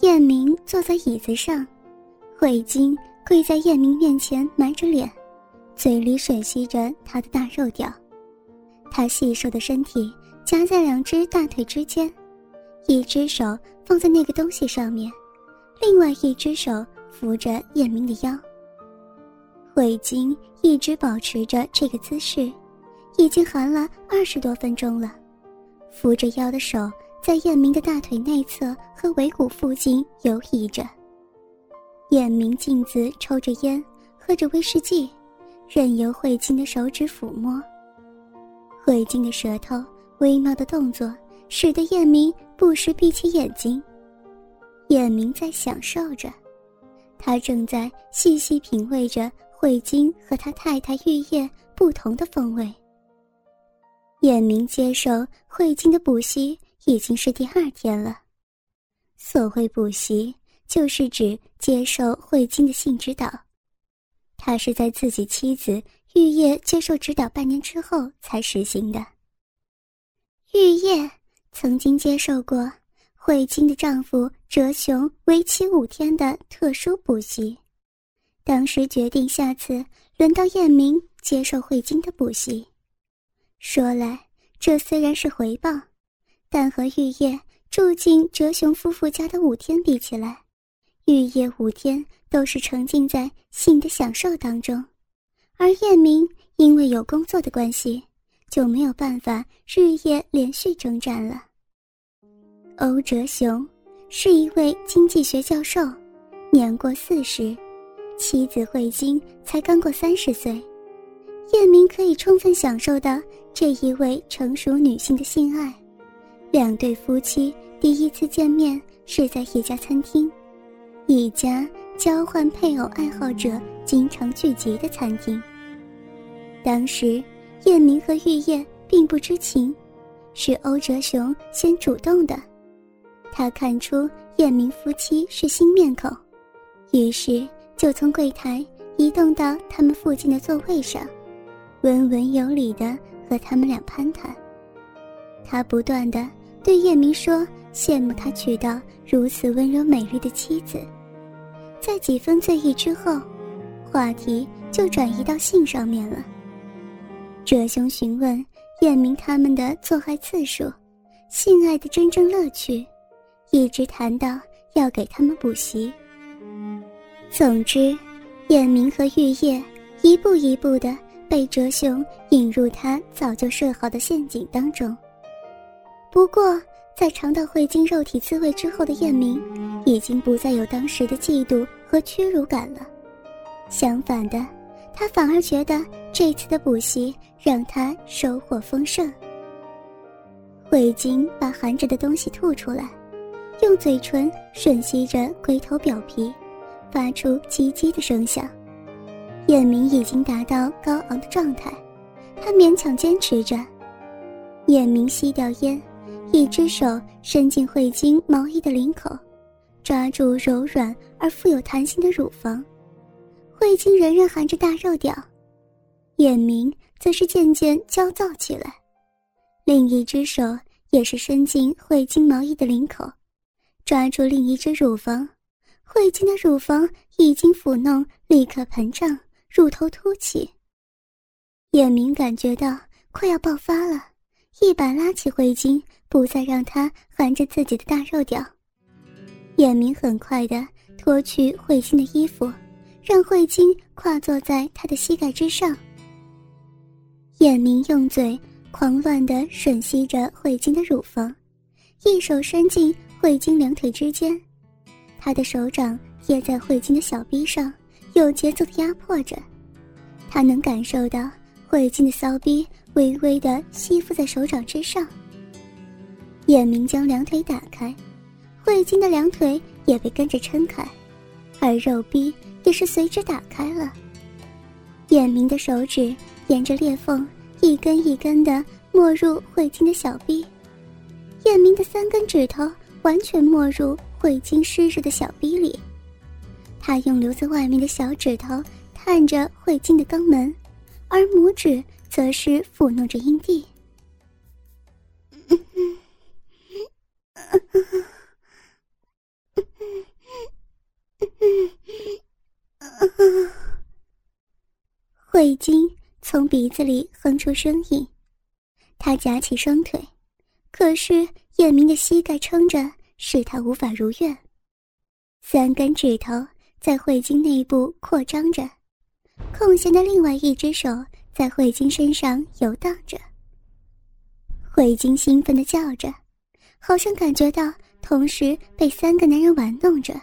叶明坐在椅子上，慧晶跪在叶明面前，埋着脸，嘴里吮吸着他的大肉屌。他细瘦的身体夹在两只大腿之间，一只手放在那个东西上面，另外一只手扶着叶明的腰。慧晶一直保持着这个姿势，已经含了二十多分钟了，扶着腰的手。在燕明的大腿内侧和尾骨附近游移着。燕明镜子抽着烟，喝着威士忌，任由慧晶的手指抚摸。慧晶的舌头微妙的动作，使得燕明不时闭起眼睛。燕明在享受着，他正在细细品味着慧晶和他太太玉叶不同的风味。燕明接受慧晶的补习。已经是第二天了。所谓补习，就是指接受慧晶的性指导。他是在自己妻子玉叶接受指导半年之后才实行的。玉叶曾经接受过慧晶的丈夫哲雄为期五天的特殊补习，当时决定下次轮到燕明接受慧晶的补习。说来，这虽然是回报。但和玉叶住进哲雄夫妇家的五天比起来，玉叶五天都是沉浸在性的享受当中，而叶明因为有工作的关系，就没有办法日夜连续征战了。欧哲雄是一位经济学教授，年过四十，妻子慧晶才刚过三十岁，叶明可以充分享受到这一位成熟女性的性爱。两对夫妻第一次见面是在一家餐厅，一家交换配偶爱好者经常聚集的餐厅。当时，叶明和玉叶并不知情，是欧哲雄先主动的。他看出叶明夫妻是新面孔，于是就从柜台移动到他们附近的座位上，温文有礼的和他们俩攀谈。他不断的。对叶明说：“羡慕他娶到如此温柔美丽的妻子。”在几分醉意之后，话题就转移到性上面了。哲兄询问叶明他们的做爱次数、性爱的真正乐趣，一直谈到要给他们补习。总之，叶明和玉叶一步一步的被哲兄引入他早就设好的陷阱当中。不过，在尝到慧晶肉体滋味之后的燕明，已经不再有当时的嫉妒和屈辱感了。相反的，他反而觉得这次的补习让他收获丰盛。慧晶把含着的东西吐出来，用嘴唇吮吸着龟头表皮，发出叽叽的声响。燕明已经达到高昂的状态，他勉强坚持着。燕明吸掉烟。一只手伸进慧晶毛衣的领口，抓住柔软而富有弹性的乳房。慧晶仍然含着大肉屌，眼明则是渐渐焦躁起来。另一只手也是伸进慧晶毛衣的领口，抓住另一只乳房。慧晶的乳房一经抚弄，立刻膨胀，乳头凸起。眼明感觉到快要爆发了，一把拉起慧晶。不再让她含着自己的大肉屌。眼明很快的脱去慧晶的衣服，让慧晶跨坐在他的膝盖之上。眼明用嘴狂乱的吮吸着慧晶的乳房，一手伸进慧晶两腿之间，他的手掌贴在慧晶的小臂上，有节奏的压迫着。他能感受到慧晶的骚逼微微的吸附在手掌之上。叶明将两腿打开，慧晶的两腿也被跟着撑开，而肉壁也是随之打开了。叶明的手指沿着裂缝一根一根的没入慧晶的小臂，叶明的三根指头完全没入慧晶湿热的小臂里，他用留在外面的小指头探着慧晶的肛门，而拇指则是抚弄着阴蒂。慧晶从鼻子里哼出声音。他夹起双腿，可是叶明的膝盖撑着，使他无法如愿。三根指头在慧晶内部扩张着，空闲的另外一只手。在慧晶身上游荡着。慧晶兴奋地叫着，好像感觉到同时被三个男人玩弄着。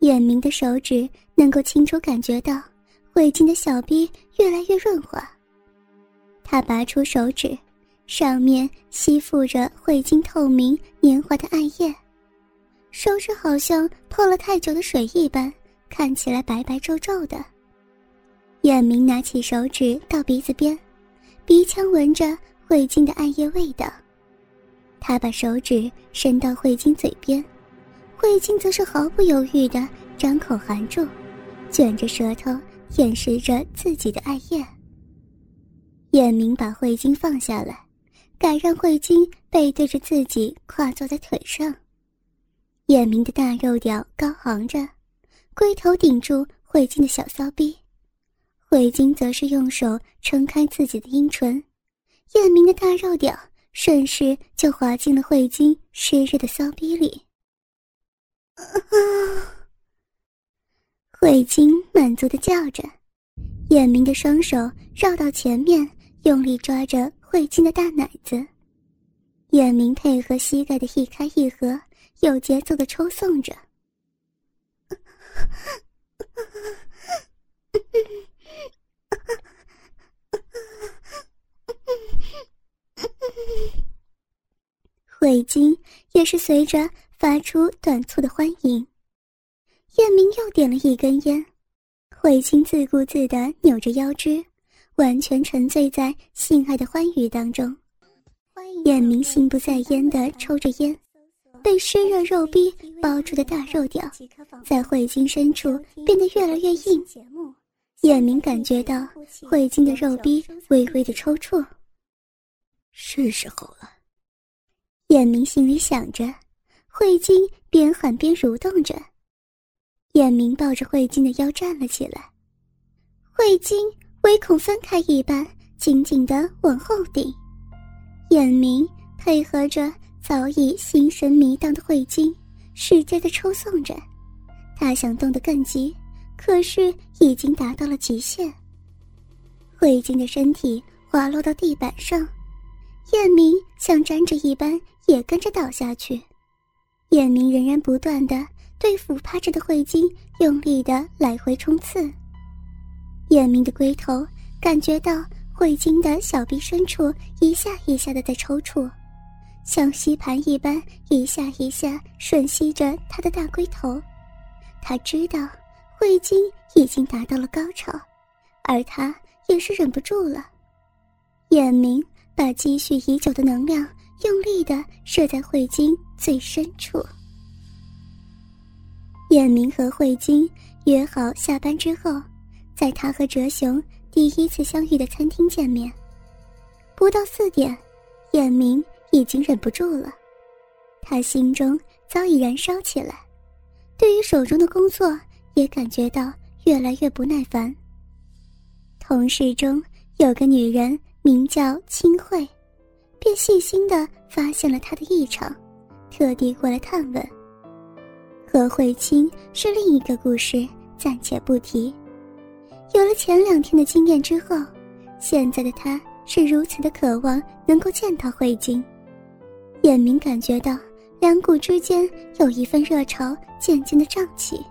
眼明的手指能够清楚感觉到慧晶的小臂越来越润滑。他拔出手指，上面吸附着慧晶透明年华的艾叶，手指好像泡了太久的水一般，看起来白白皱皱的。眼明拿起手指到鼻子边，鼻腔闻着慧晶的艾叶味道。他把手指伸到慧晶嘴边，慧晶则是毫不犹豫地张口含住，卷着舌头舔舐着自己的艾叶。叶明把慧晶放下来，改让慧晶背对着自己，跨坐在腿上。叶明的大肉屌高昂着，龟头顶住慧晶的小骚逼，慧晶则是用手撑开自己的阴唇，燕明的大肉屌顺势就滑进了慧晶湿热的骚逼里。慧晶满足的叫着，燕明的双手绕到前面。用力抓着慧晶的大奶子，燕明配合膝盖的一开一合，有节奏的抽送着。慧晶也是随着发出短促的欢迎。燕明又点了一根烟，慧晶自顾自地扭着腰肢。完全沉醉在性爱的欢愉当中，燕明心不在焉地抽着烟，被湿热肉逼包住的大肉屌，在慧晶深处变得越来越硬。燕明感觉到慧晶的肉逼微微的抽搐，是时候了。眼明心里想着，慧晶边喊边蠕动着，眼明抱着慧晶的腰站了起来，慧晶。唯恐分开一般，紧紧的往后顶。眼明配合着早已心神迷荡的慧晶，使劲的抽送着。他想动得更急，可是已经达到了极限。慧晶的身体滑落到地板上，眼明像粘着一般也跟着倒下去。眼明仍然不断的对俯趴着的慧晶用力的来回冲刺。眼明的龟头感觉到慧晶的小臂深处一下一下的在抽搐，像吸盘一般一下一下吮吸着他的大龟头。他知道慧晶已经达到了高潮，而他也是忍不住了。眼明把积蓄已久的能量用力的射在慧晶最深处。眼明和慧晶约好下班之后。在他和哲雄第一次相遇的餐厅见面，不到四点，眼明已经忍不住了，他心中早已燃烧起来，对于手中的工作也感觉到越来越不耐烦。同事中有个女人名叫清慧，便细心的发现了他的异常，特地过来探问。何慧清是另一个故事，暂且不提。有了前两天的经验之后，现在的他是如此的渴望能够见到慧晶。眼明感觉到两股之间有一份热潮渐渐的胀起。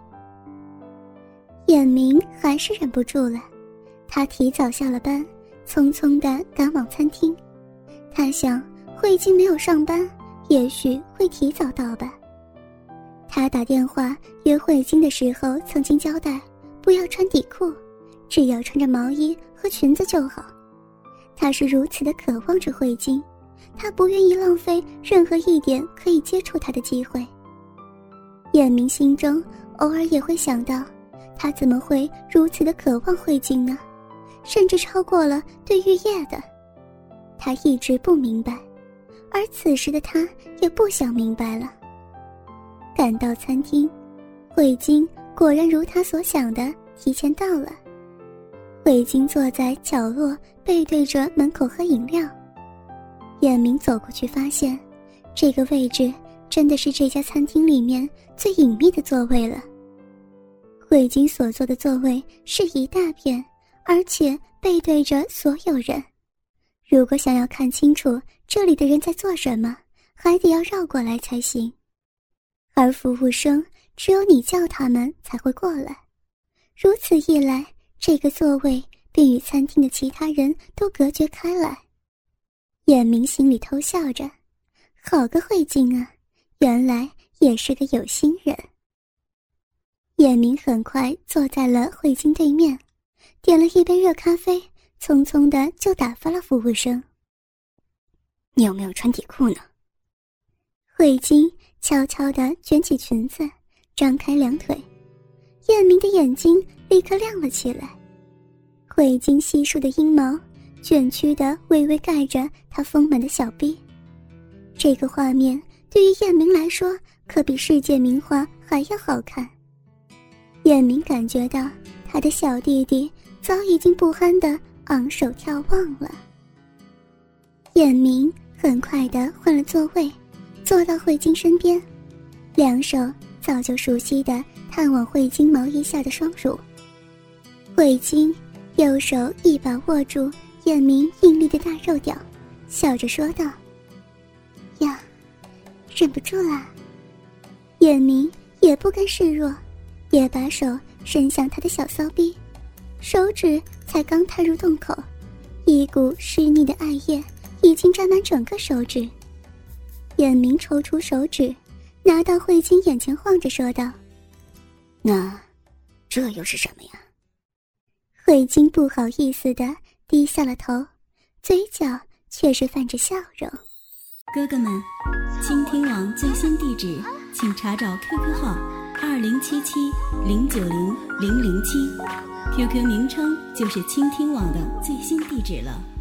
眼明还是忍不住了，他提早下了班，匆匆的赶往餐厅。他想慧晶没有上班，也许会提早到吧。他打电话约慧晶的时候，曾经交代不要穿底裤。只要穿着毛衣和裙子就好。他是如此的渴望着慧晶，他不愿意浪费任何一点可以接触她的机会。眼明心中偶尔也会想到，他怎么会如此的渴望慧晶呢？甚至超过了对玉叶的。他一直不明白，而此时的他也不想明白了。赶到餐厅，慧晶果然如他所想的提前到了。慧晶坐在角落，背对着门口喝饮料。眼明走过去，发现这个位置真的是这家餐厅里面最隐秘的座位了。慧晶所坐的座位是一大片，而且背对着所有人。如果想要看清楚这里的人在做什么，还得要绕过来才行。而服务生只有你叫他们才会过来。如此一来，这个座位便与餐厅的其他人都隔绝开来。叶明心里偷笑着：“好个慧晶啊，原来也是个有心人。”叶明很快坐在了慧晶对面，点了一杯热咖啡，匆匆的就打发了服务生。你有没有穿底裤呢？慧晶悄悄的卷起裙子，张开两腿，叶明的眼睛立刻亮了起来。慧晶稀疏的阴毛，卷曲的微微盖着她丰满的小臂，这个画面对于叶明来说，可比世界名画还要好看。叶明感觉到他的小弟弟早已经不安的昂首眺望了。眼明很快的换了座位，坐到慧晶身边，两手早就熟悉的探往慧晶毛衣下的双乳。慧晶右手一把握住眼明硬立的大肉屌，笑着说道：“呀，忍不住啦。”眼明也不甘示弱。也把手伸向他的小骚逼，手指才刚踏入洞口，一股湿腻的艾叶已经沾满整个手指。眼明抽出手指，拿到慧晶眼前晃着说道：“那，这又是什么呀？”慧晶不好意思的低下了头，嘴角却是泛着笑容。哥哥们，倾听网最新地址，请查找 QQ 号。二零七七零九零零零七，QQ 名称就是倾听网的最新地址了。